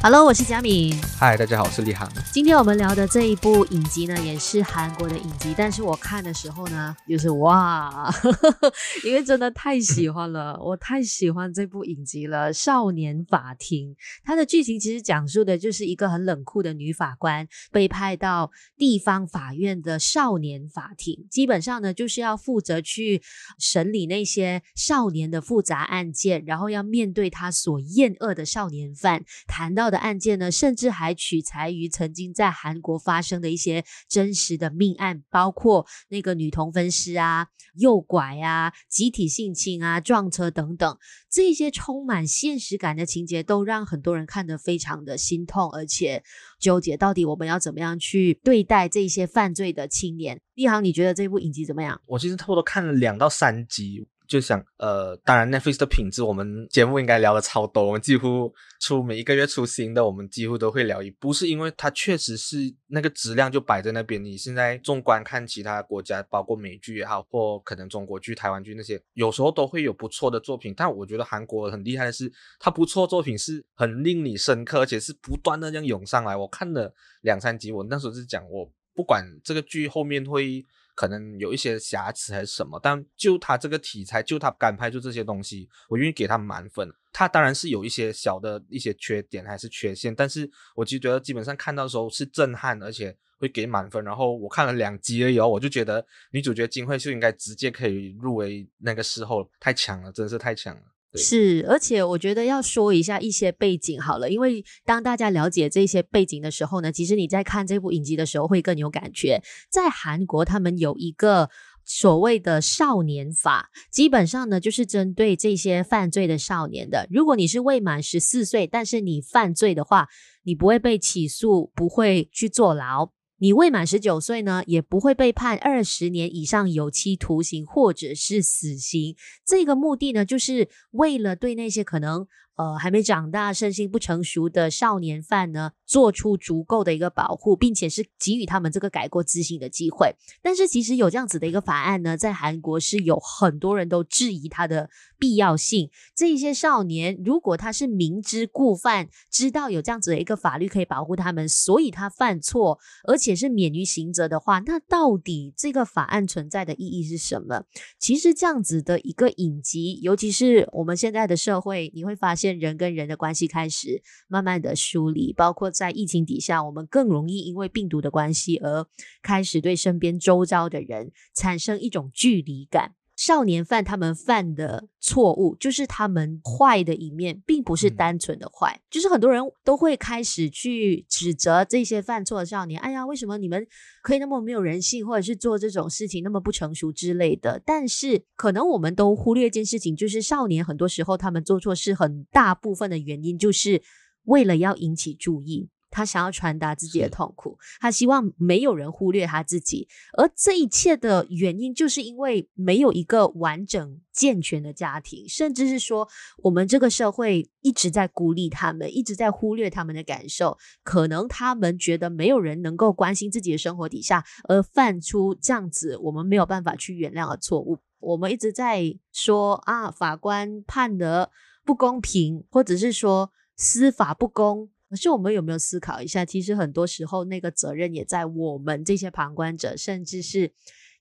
Hello，我是佳敏。嗨，大家好，我是立航。今天我们聊的这一部影集呢，也是韩国的影集，但是我看的时候呢，就是哇，因为真的太喜欢了，我太喜欢这部影集了，《少年法庭》。它的剧情其实讲述的就是一个很冷酷的女法官被派到地方法院的少年法庭，基本上呢，就是要负责去审理那些少年的复杂案件，然后要面对他所厌恶的少年犯，谈到。的案件呢，甚至还取材于曾经在韩国发生的一些真实的命案，包括那个女童分尸啊、诱拐啊、集体性侵啊、撞车等等，这些充满现实感的情节，都让很多人看得非常的心痛，而且纠结，到底我们要怎么样去对待这些犯罪的青年？立航，你觉得这部影集怎么样？我其实差不多看了两到三集。就想，呃，当然，Netflix 的品质，我们节目应该聊的超多。我们几乎出每一个月出新的，我们几乎都会聊一部，是因为它确实是那个质量就摆在那边。你现在纵观看其他国家，包括美剧也好，或可能中国剧、台湾剧那些，有时候都会有不错的作品。但我觉得韩国很厉害的是，它不错作品是很令你深刻，而且是不断的这样涌上来。我看了两三集，我那时候是讲，我不管这个剧后面会。可能有一些瑕疵还是什么，但就他这个题材，就他敢拍出这些东西，我愿意给他满分。他当然是有一些小的一些缺点还是缺陷，但是我就觉得基本上看到的时候是震撼，而且会给满分。然后我看了两集而已，我就觉得女主角金惠秀应该直接可以入围那个时候，太强了，真是太强了。是，而且我觉得要说一下一些背景好了，因为当大家了解这些背景的时候呢，其实你在看这部影集的时候会更有感觉。在韩国，他们有一个所谓的少年法，基本上呢就是针对这些犯罪的少年的。如果你是未满十四岁，但是你犯罪的话，你不会被起诉，不会去坐牢。你未满十九岁呢，也不会被判二十年以上有期徒刑或者是死刑。这个目的呢，就是为了对那些可能。呃，还没长大、身心不成熟的少年犯呢，做出足够的一个保护，并且是给予他们这个改过自新的机会。但是，其实有这样子的一个法案呢，在韩国是有很多人都质疑它的必要性。这一些少年，如果他是明知故犯，知道有这样子的一个法律可以保护他们，所以他犯错，而且是免于刑责的话，那到底这个法案存在的意义是什么？其实，这样子的一个影集，尤其是我们现在的社会，你会发现。人跟人的关系开始慢慢的梳理，包括在疫情底下，我们更容易因为病毒的关系而开始对身边周遭的人产生一种距离感。少年犯他们犯的错误，就是他们坏的一面，并不是单纯的坏。嗯。就是很多人都会开始去指责这些犯错的少年，哎呀，为什么你们可以那么没有人性，或者是做这种事情那么不成熟之类的？但是可能我们都忽略一件事情，就是少年很多时候他们做错事，很大部分的原因就是为了要引起注意。他想要传达自己的痛苦，他希望没有人忽略他自己，而这一切的原因，就是因为没有一个完整健全的家庭，甚至是说，我们这个社会一直在孤立他们，一直在忽略他们的感受，可能他们觉得没有人能够关心自己的生活底下，而犯出这样子我们没有办法去原谅的错误。我们一直在说啊，法官判的不公平，或者是说司法不公。可是我们有没有思考一下？其实很多时候，那个责任也在我们这些旁观者，甚至是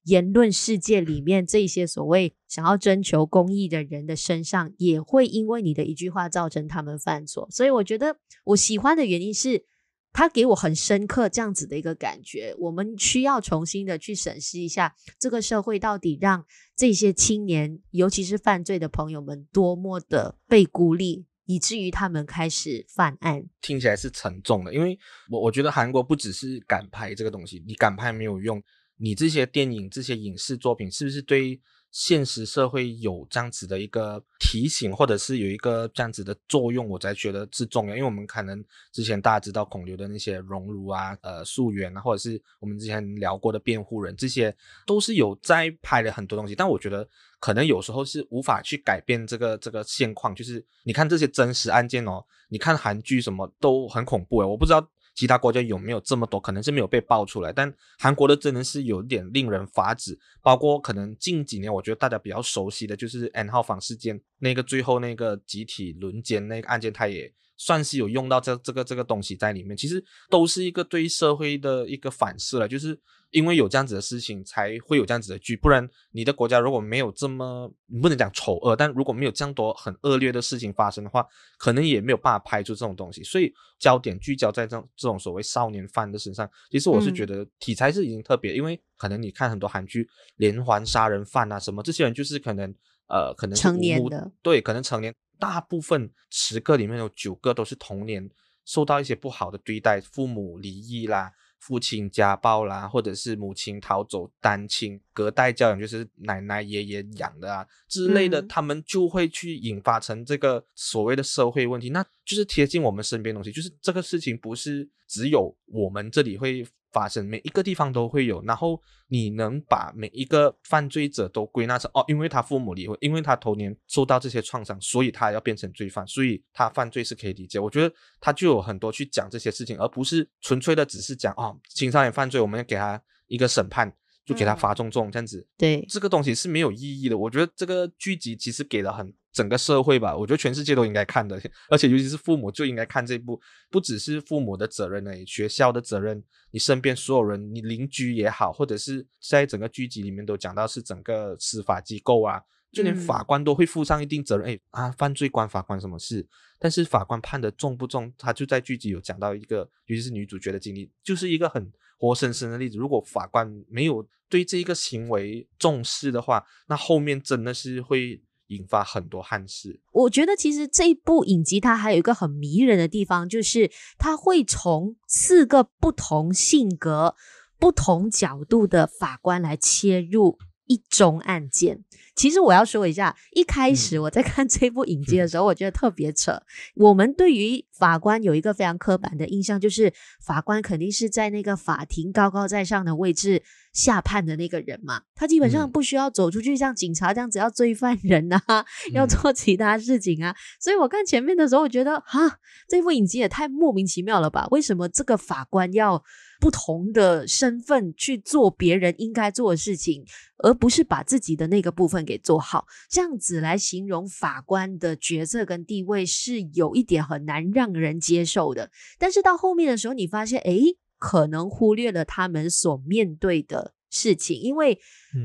言论世界里面这些所谓想要征求公益的人的身上，也会因为你的一句话造成他们犯错。所以我觉得我喜欢的原因是，他给我很深刻这样子的一个感觉。我们需要重新的去审视一下，这个社会到底让这些青年，尤其是犯罪的朋友们，多么的被孤立。以至于他们开始犯案，听起来是沉重的。因为我我觉得韩国不只是敢拍这个东西，你敢拍没有用，你这些电影、这些影视作品是不是对现实社会有这样子的一个提醒，或者是有一个这样子的作用，我才觉得是重要。因为我们可能之前大家知道孔刘的那些熔炉啊、呃素媛啊，或者是我们之前聊过的辩护人，这些都是有在拍了很多东西。但我觉得可能有时候是无法去改变这个这个现况。就是你看这些真实案件哦，你看韩剧什么都很恐怖诶，我不知道。其他国家有没有这么多？可能是没有被爆出来，但韩国的真的是有点令人发指。包括可能近几年，我觉得大家比较熟悉的就是 N 号房事件，那个最后那个集体轮奸那个案件，他也算是有用到这这个这个东西在里面。其实都是一个对社会的一个反思了，就是。因为有这样子的事情，才会有这样子的剧。不然，你的国家如果没有这么，你不能讲丑恶，但如果没有这样多很恶劣的事情发生的话，可能也没有办法拍出这种东西。所以，焦点聚焦在这种这种所谓少年犯的身上，其实我是觉得题材是已经特别。嗯、因为可能你看很多韩剧，连环杀人犯啊什么，这些人就是可能呃，可能成年的，对，可能成年，大部分十个里面有九个都是童年受到一些不好的对待，父母离异啦。父亲家暴啦，或者是母亲逃走单亲隔代教养，就是奶奶爷爷养的啊之类的，嗯、他们就会去引发成这个所谓的社会问题，那就是贴近我们身边的东西，就是这个事情不是只有我们这里会。发生每一个地方都会有，然后你能把每一个犯罪者都归纳成哦，因为他父母离婚，因为他童年受到这些创伤，所以他要变成罪犯，所以他犯罪是可以理解。我觉得他就有很多去讲这些事情，而不是纯粹的只是讲哦，青少年犯罪，我们要给他一个审判，就给他罚重重这样子。对，这个东西是没有意义的。我觉得这个剧集其实给了很。整个社会吧，我觉得全世界都应该看的，而且尤其是父母就应该看这部，不只是父母的责任呢，学校的责任，你身边所有人，你邻居也好，或者是在整个剧集里面都讲到是整个司法机构啊，就连法官都会负上一定责任。哎、嗯、啊，犯罪关法官什么事？但是法官判的重不重？他就在剧集有讲到一个，尤其是女主角的经历，就是一个很活生生的例子。如果法官没有对这一个行为重视的话，那后面真的是会。引发很多憾事。我觉得其实这一部影集它还有一个很迷人的地方，就是它会从四个不同性格、不同角度的法官来切入一宗案件。其实我要说一下，一开始我在看这部影集的时候，嗯、我觉得特别扯。我们对于法官有一个非常刻板的印象，就是法官肯定是在那个法庭高高在上的位置下判的那个人嘛，他基本上不需要走出去像警察这样子要追犯人啊，嗯、要做其他事情啊。所以我看前面的时候，我觉得哈，这部影集也太莫名其妙了吧？为什么这个法官要不同的身份去做别人应该做的事情，而不是把自己的那个部分给做好？这样子来形容法官的角色跟地位是有一点很难让人接受的。但是到后面的时候，你发现，诶。可能忽略了他们所面对的事情，因为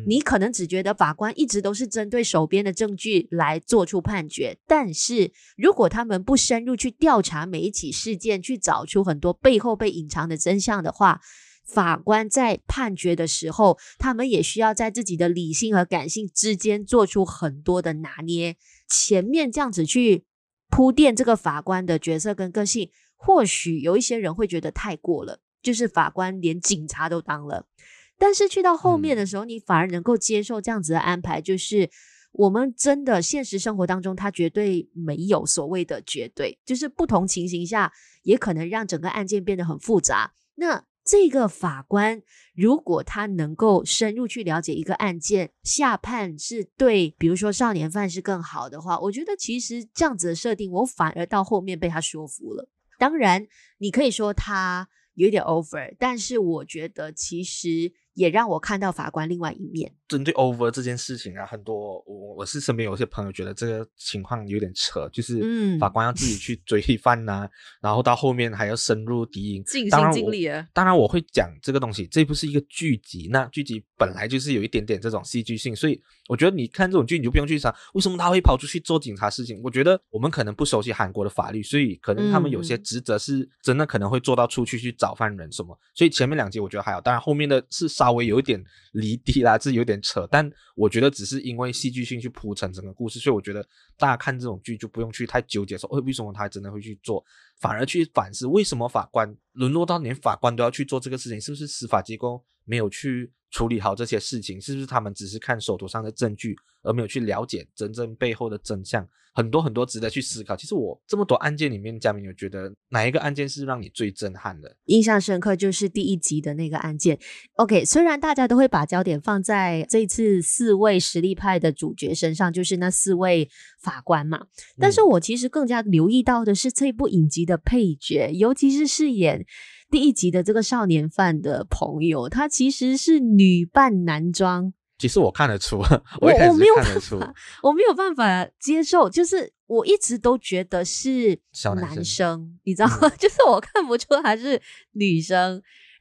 你可能只觉得法官一直都是针对手边的证据来做出判决，但是如果他们不深入去调查每一起事件，去找出很多背后被隐藏的真相的话，法官在判决的时候，他们也需要在自己的理性和感性之间做出很多的拿捏。前面这样子去铺垫这个法官的角色跟个性，或许有一些人会觉得太过了。就是法官连警察都当了，但是去到后面的时候，你反而能够接受这样子的安排。就是我们真的现实生活当中，他绝对没有所谓的绝对，就是不同情形下也可能让整个案件变得很复杂。那这个法官如果他能够深入去了解一个案件，下判是对，比如说少年犯是更好的话，我觉得其实这样子的设定，我反而到后面被他说服了。当然，你可以说他。有点 over，但是我觉得其实也让我看到法官另外一面。针对 over 这件事情啊，很多我我是身边有些朋友觉得这个情况有点扯，就是法官要自己去追犯呐、啊，嗯、然后到后面还要深入敌营，尽心尽力啊。当然我会讲这个东西，这不是一个剧集，那剧集本来就是有一点点这种戏剧性，所以我觉得你看这种剧你就不用去想为什么他会跑出去做警察事情。我觉得我们可能不熟悉韩国的法律，所以可能他们有些职责是真的可能会做到出去去找犯人什么。所以前面两集我觉得还好，当然后面的是稍微有一点离地啦，这有点。扯，但我觉得只是因为戏剧性去铺陈整个故事，所以我觉得大家看这种剧就不用去太纠结说，哎，为什么他真的会去做，反而去反思为什么法官沦落到连法官都要去做这个事情，是不是司法机构没有去处理好这些事情，是不是他们只是看手头上的证据，而没有去了解真正背后的真相？很多很多值得去思考。其实我这么多案件里面，嘉明有觉得哪一个案件是让你最震撼的？印象深刻就是第一集的那个案件。OK，虽然大家都会把焦点放在这次四位实力派的主角身上，就是那四位法官嘛，但是我其实更加留意到的是这部影集的配角，嗯、尤其是饰演第一集的这个少年犯的朋友，他其实是女扮男装。其实我看得出，我我没有看得出，我没有办法接受，就是我一直都觉得是小男生男生，你知道吗？就是我看不出他是女生，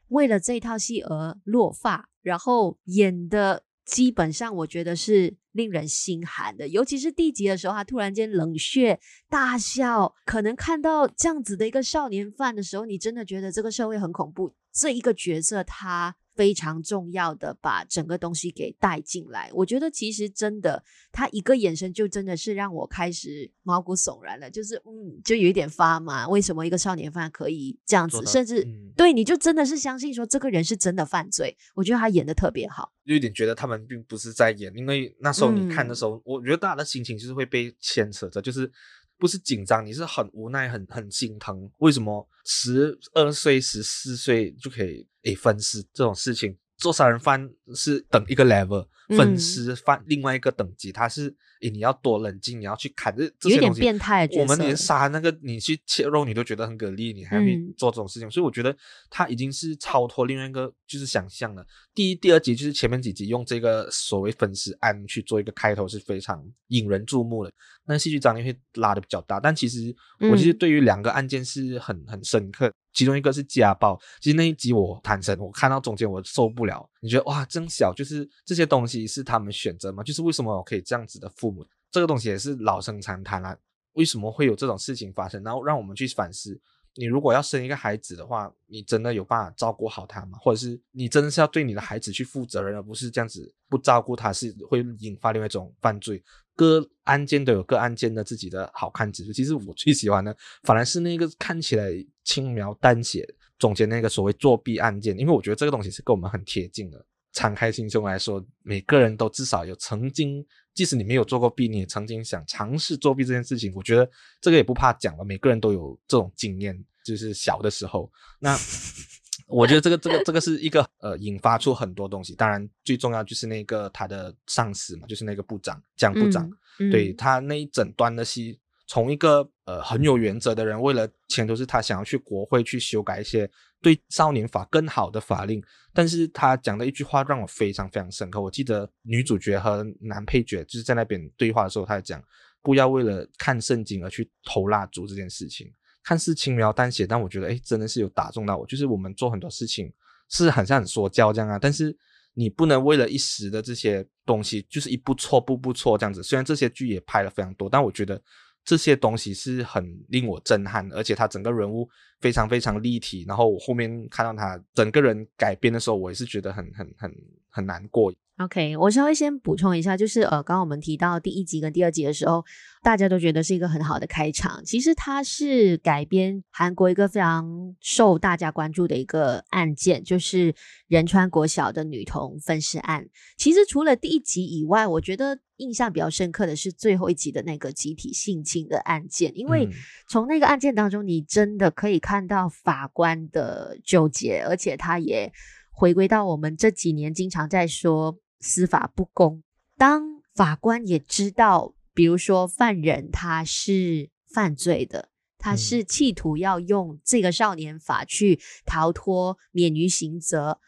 为了这套戏而落发，然后演的基本上我觉得是令人心寒的，尤其是第集的时候，他突然间冷血大笑，可能看到这样子的一个少年犯的时候，你真的觉得这个社会很恐怖。这一个角色他。非常重要的，把整个东西给带进来。我觉得其实真的，他一个眼神就真的是让我开始毛骨悚然了，就是嗯，就有一点发麻。为什么一个少年犯可以这样子？甚至、嗯、对，你就真的是相信说这个人是真的犯罪。我觉得他演的特别好，有一点觉得他们并不是在演，因为那时候你看的时候，嗯、我觉得大家的心情就是会被牵扯着，就是。不是紧张，你是很无奈，很很心疼。为什么十二岁、十四岁就可以诶分尸这种事情？做杀人犯是等一个 level，分尸犯另外一个等级，他是。诶，你要多冷静，你要去砍这这些东西。有点变态。我们连杀那个，你去切肉，你都觉得很给力，你还会做这种事情，嗯、所以我觉得他已经是超脱另外一个就是想象了。第一、第二集就是前面几集用这个所谓分尸案去做一个开头是非常引人注目的，那戏剧张力会拉的比较大。但其实我其实对于两个案件是很很深刻，其中一个是家暴。其实那一集我坦诚，我看到中间我受不了。你觉得哇，真小，就是这些东西是他们选择吗？就是为什么我可以这样子的父母？这个东西也是老生常谈啦。为什么会有这种事情发生？然后让我们去反思：你如果要生一个孩子的话，你真的有办法照顾好他吗？或者是你真的是要对你的孩子去负责任，而不是这样子不照顾他，是会引发另外一种犯罪。各案件都有各案件的自己的好看之处。其实我最喜欢的反而是那个看起来轻描淡写中间那个所谓作弊案件，因为我觉得这个东西是跟我们很贴近的。敞开心胸来说，每个人都至少有曾经，即使你没有做过弊，你也曾经想尝试作弊这件事情。我觉得这个也不怕讲了，每个人都有这种经验，就是小的时候。那 我觉得这个这个这个是一个呃，引发出很多东西。当然，最重要就是那个他的上司嘛，就是那个部长江部长，嗯嗯、对他那一整段的戏。从一个呃很有原则的人，为了钱都是他想要去国会去修改一些对少年法更好的法令，但是他讲的一句话让我非常非常深刻。我记得女主角和男配角就是在那边对话的时候，他讲不要为了看圣经而去投蜡烛这件事情，看似轻描淡写，但我觉得诶真的是有打中到我。就是我们做很多事情是很像很说教这样啊，但是你不能为了一时的这些东西，就是一步错步步错这样子。虽然这些剧也拍了非常多，但我觉得。这些东西是很令我震撼，而且他整个人物非常非常立体。然后我后面看到他整个人改编的时候，我也是觉得很很很很难过。OK，我稍微先补充一下，就是呃，刚刚我们提到第一集跟第二集的时候，大家都觉得是一个很好的开场。其实它是改编韩国一个非常受大家关注的一个案件，就是仁川国小的女童分尸案。其实除了第一集以外，我觉得印象比较深刻的是最后一集的那个集体性侵的案件，因为从那个案件当中，你真的可以看到法官的纠结，而且他也回归到我们这几年经常在说。司法不公，当法官也知道，比如说犯人他是犯罪的，他是企图要用这个少年法去逃脱免于刑责，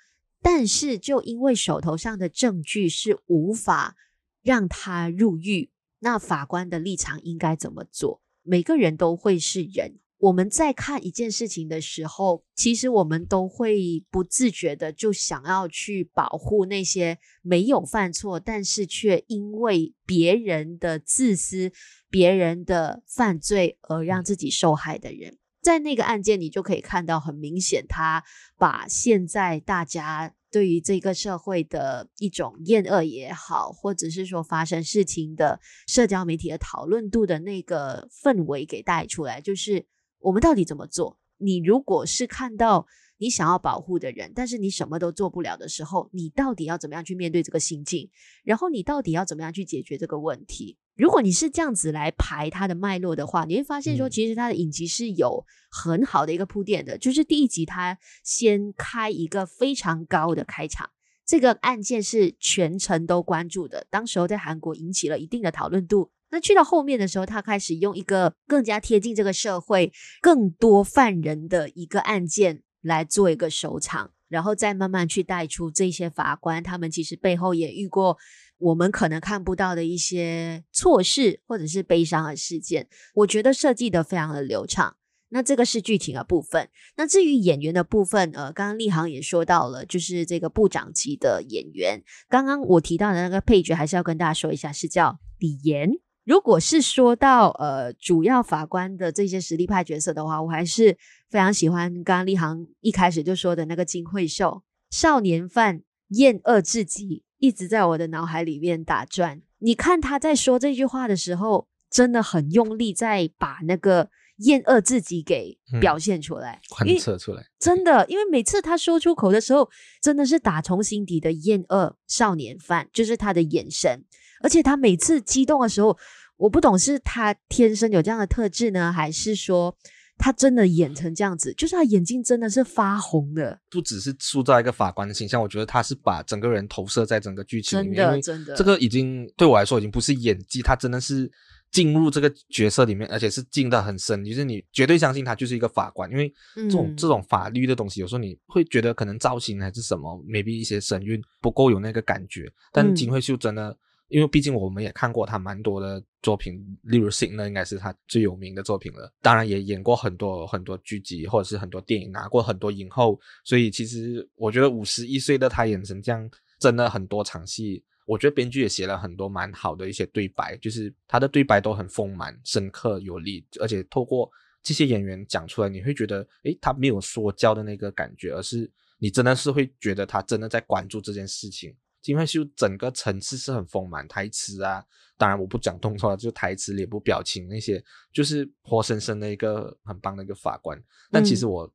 但是就因为手头上的证据是无法让他入狱，那法官的立场应该怎么做？每个人都会是人。我们在看一件事情的时候，其实我们都会不自觉的就想要去保护那些没有犯错，但是却因为别人的自私、别人的犯罪而让自己受害的人。在那个案件，你就可以看到很明显，他把现在大家对于这个社会的一种厌恶也好，或者是说发生事情的社交媒体的讨论度的那个氛围给带出来，就是。我们到底怎么做？你如果是看到你想要保护的人，但是你什么都做不了的时候，你到底要怎么样去面对这个心境？然后你到底要怎么样去解决这个问题？如果你是这样子来排它的脉络的话，你会发现说，其实它的影集是有很好的一个铺垫的。就是第一集，它先开一个非常高的开场，这个案件是全程都关注的，当时候在韩国引起了一定的讨论度。那去到后面的时候，他开始用一个更加贴近这个社会、更多犯人的一个案件来做一个收场，然后再慢慢去带出这些法官，他们其实背后也遇过我们可能看不到的一些错事，或者是悲伤的事件。我觉得设计得非常的流畅。那这个是剧情的部分。那至于演员的部分，呃，刚刚立航也说到了，就是这个部长级的演员。刚刚我提到的那个配角，还是要跟大家说一下，是叫李岩。如果是说到呃主要法官的这些实力派角色的话，我还是非常喜欢刚刚立航一开始就说的那个金惠秀，少年犯厌恶至极，一直在我的脑海里面打转。你看他在说这句话的时候，真的很用力，在把那个。厌恶自己给表现出来，贯彻出来，真的，因为每次他说出口的时候，真的是打从心底的厌恶少年犯，就是他的眼神，而且他每次激动的时候，我不懂是他天生有这样的特质呢，还是说他真的演成这样子，就是他眼睛真的是发红的，不只是塑造一个法官的形象，我觉得他是把整个人投射在整个剧情里面，真的，真的，这个已经对我来说已经不是演技，他真的是。进入这个角色里面，而且是进的很深，就是你绝对相信他就是一个法官，因为这种、嗯、这种法律的东西，有时候你会觉得可能造型还是什么，maybe 一些神韵不够有那个感觉。但金惠秀真的，嗯、因为毕竟我们也看过他蛮多的作品，例如《Signal》应该是他最有名的作品了。当然也演过很多很多剧集或者是很多电影，拿过很多影后。所以其实我觉得五十一岁的他演成这样，真的很多场戏。我觉得编剧也写了很多蛮好的一些对白，就是他的对白都很丰满、深刻有力，而且透过这些演员讲出来，你会觉得，诶，他没有说教的那个感觉，而是你真的是会觉得他真的在关注这件事情。金惠秀整个层次是很丰满，台词啊，当然我不讲动作了，就台词、脸部表情那些，就是活生生的一个很棒的一个法官。但其实我。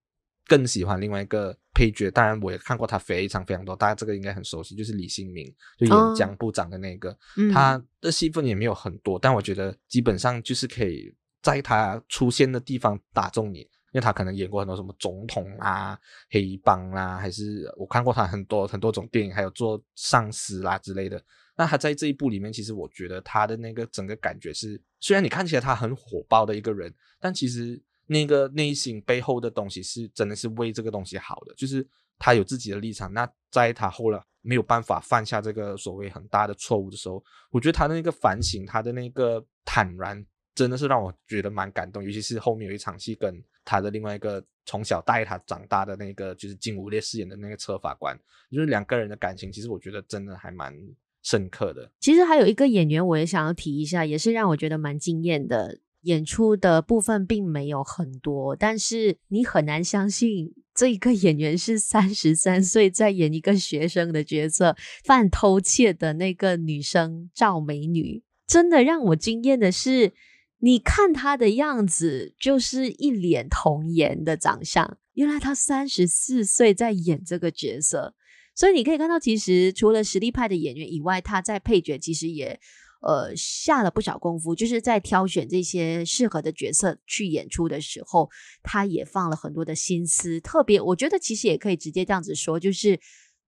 更喜欢另外一个配角，当然我也看过他非常非常多，大家这个应该很熟悉，就是李新民，就演江部长的那个，他的戏份也没有很多，但我觉得基本上就是可以在他出现的地方打中你，因为他可能演过很多什么总统啊、黑帮啊，还是我看过他很多很多种电影，还有做上司啦之类的。那他在这一部里面，其实我觉得他的那个整个感觉是，虽然你看起来他很火爆的一个人，但其实。那个内心背后的东西是真的是为这个东西好的，就是他有自己的立场。那在他后来没有办法犯下这个所谓很大的错误的时候，我觉得他的那个反省，他的那个坦然，真的是让我觉得蛮感动。尤其是后面有一场戏，跟他的另外一个从小带他长大的那个，就是金武烈饰演的那个车法官，就是两个人的感情，其实我觉得真的还蛮深刻的。其实还有一个演员，我也想要提一下，也是让我觉得蛮惊艳的。演出的部分并没有很多，但是你很难相信这一个演员是三十三岁在演一个学生的角色，犯偷窃的那个女生赵美女。真的让我惊艳的是，你看他的样子就是一脸童颜的长相，原来他三十四岁在演这个角色，所以你可以看到，其实除了实力派的演员以外，他在配角其实也。呃，下了不少功夫，就是在挑选这些适合的角色去演出的时候，他也放了很多的心思。特别，我觉得其实也可以直接这样子说，就是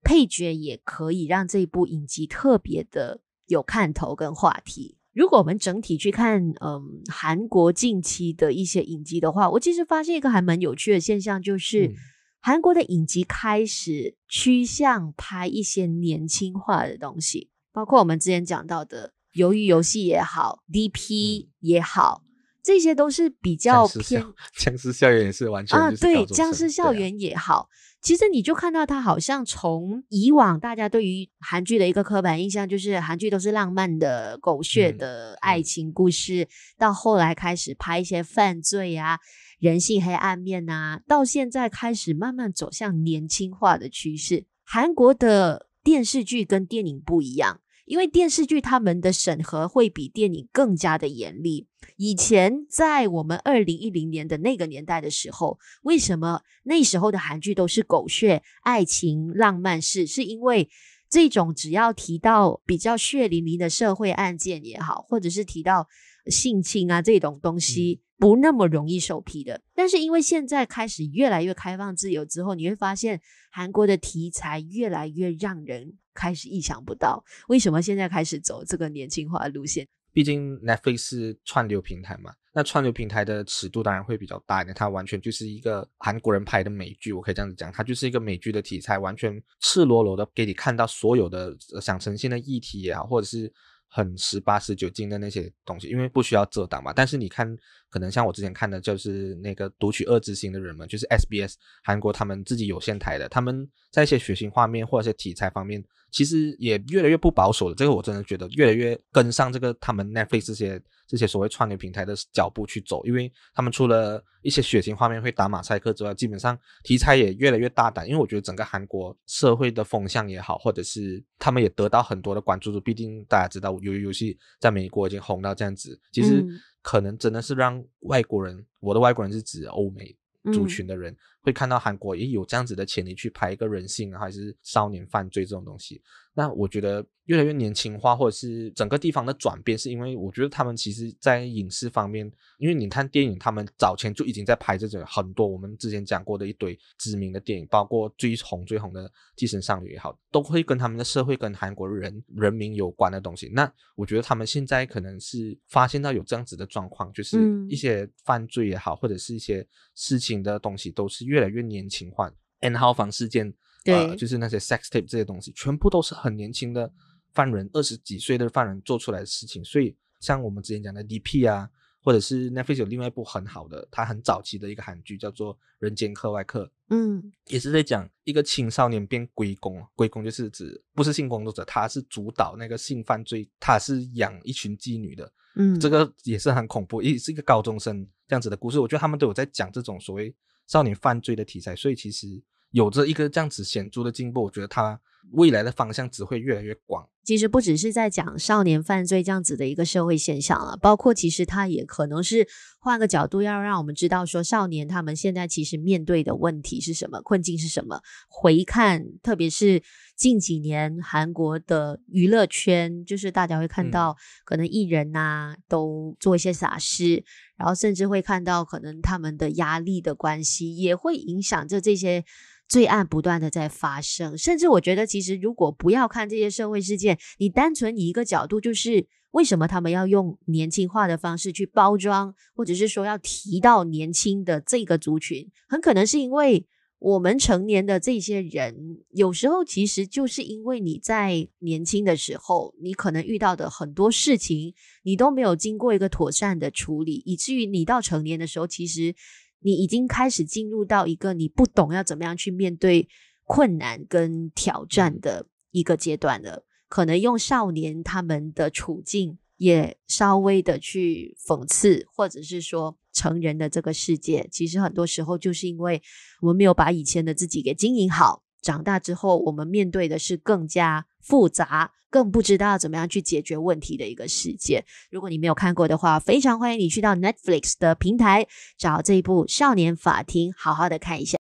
配角也可以让这一部影集特别的有看头跟话题。如果我们整体去看，嗯，韩国近期的一些影集的话，我其实发现一个还蛮有趣的现象，就是、嗯、韩国的影集开始趋向拍一些年轻化的东西，包括我们之前讲到的。鱿鱼游戏也好，DP 也好，这些都是比较偏。僵尸校园也是完全是啊，对，僵尸校园也好，啊、其实你就看到它好像从以往大家对于韩剧的一个刻板印象，就是韩剧都是浪漫的、狗血的爱情故事，嗯嗯、到后来开始拍一些犯罪啊、人性黑暗面啊，到现在开始慢慢走向年轻化的趋势。韩国的电视剧跟电影不一样。因为电视剧他们的审核会比电影更加的严厉。以前在我们二零一零年的那个年代的时候，为什么那时候的韩剧都是狗血、爱情、浪漫式？是因为这种只要提到比较血淋淋的社会案件也好，或者是提到性侵啊这种东西，不那么容易受批的。但是因为现在开始越来越开放自由之后，你会发现韩国的题材越来越让人。开始意想不到，为什么现在开始走这个年轻化的路线？毕竟 Netflix 是串流平台嘛，那串流平台的尺度当然会比较大一点。它完全就是一个韩国人拍的美剧，我可以这样子讲，它就是一个美剧的题材，完全赤裸裸的给你看到所有的想呈现的议题也好，或者是。很十八十九禁的那些东西，因为不需要遮挡嘛。但是你看，可能像我之前看的，就是那个读取恶之心的人们，就是 SBS 韩国他们自己有线台的，他们在一些血腥画面或者是题材方面，其实也越来越不保守了。这个我真的觉得越来越跟上这个他们 Netflix 这些这些所谓串流平台的脚步去走，因为他们除了一些血腥画面会打马赛克之外，基本上题材也越来越大胆。因为我觉得整个韩国社会的风向也好，或者是他们也得到很多的关注度。毕竟大家知道，鱿鱼游戏在美国已经红到这样子，其实可能真的是让外国人，我的外国人是指欧美族群的人，会看到韩国也有这样子的潜力去拍一个人性啊，还是少年犯罪这种东西。那我觉得越来越年轻化，或者是整个地方的转变，是因为我觉得他们其实，在影视方面，因为你看电影，他们早前就已经在拍这种很多我们之前讲过的一堆知名的电影，包括最红最红的《寄生上流》也好，都会跟他们的社会跟韩国人人民有关的东西。那我觉得他们现在可能是发现到有这样子的状况，就是一些犯罪也好，或者是一些事情的东西，都是越来越年轻化。N 号房事件。对、呃，就是那些 sex tape 这些东西，全部都是很年轻的犯人，二十几岁的犯人做出来的事情。所以，像我们之前讲的 DP 啊，或者是 Netflix 有另外一部很好的，它很早期的一个韩剧叫做《人间课外课》，嗯，也是在讲一个青少年变龟公，龟公就是指不是性工作者，他是主导那个性犯罪，他是养一群妓女的，嗯，这个也是很恐怖，也是一个高中生这样子的故事。我觉得他们都有在讲这种所谓少年犯罪的题材，所以其实。有着一个这样子显著的进步，我觉得它未来的方向只会越来越广。其实不只是在讲少年犯罪这样子的一个社会现象了，包括其实它也可能是换个角度，要让我们知道说少年他们现在其实面对的问题是什么，困境是什么。回看，特别是近几年韩国的娱乐圈，就是大家会看到可能艺人呐、啊、都做一些傻事，然后甚至会看到可能他们的压力的关系也会影响着这些。罪案不断的在发生，甚至我觉得，其实如果不要看这些社会事件，你单纯以一个角度，就是为什么他们要用年轻化的方式去包装，或者是说要提到年轻的这个族群，很可能是因为我们成年的这些人，有时候其实就是因为你在年轻的时候，你可能遇到的很多事情，你都没有经过一个妥善的处理，以至于你到成年的时候，其实。你已经开始进入到一个你不懂要怎么样去面对困难跟挑战的一个阶段了。可能用少年他们的处境也稍微的去讽刺，或者是说成人的这个世界，其实很多时候就是因为我们没有把以前的自己给经营好。长大之后，我们面对的是更加复杂、更不知道怎么样去解决问题的一个世界。如果你没有看过的话，非常欢迎你去到 Netflix 的平台找这一部《少年法庭》，好好的看一下。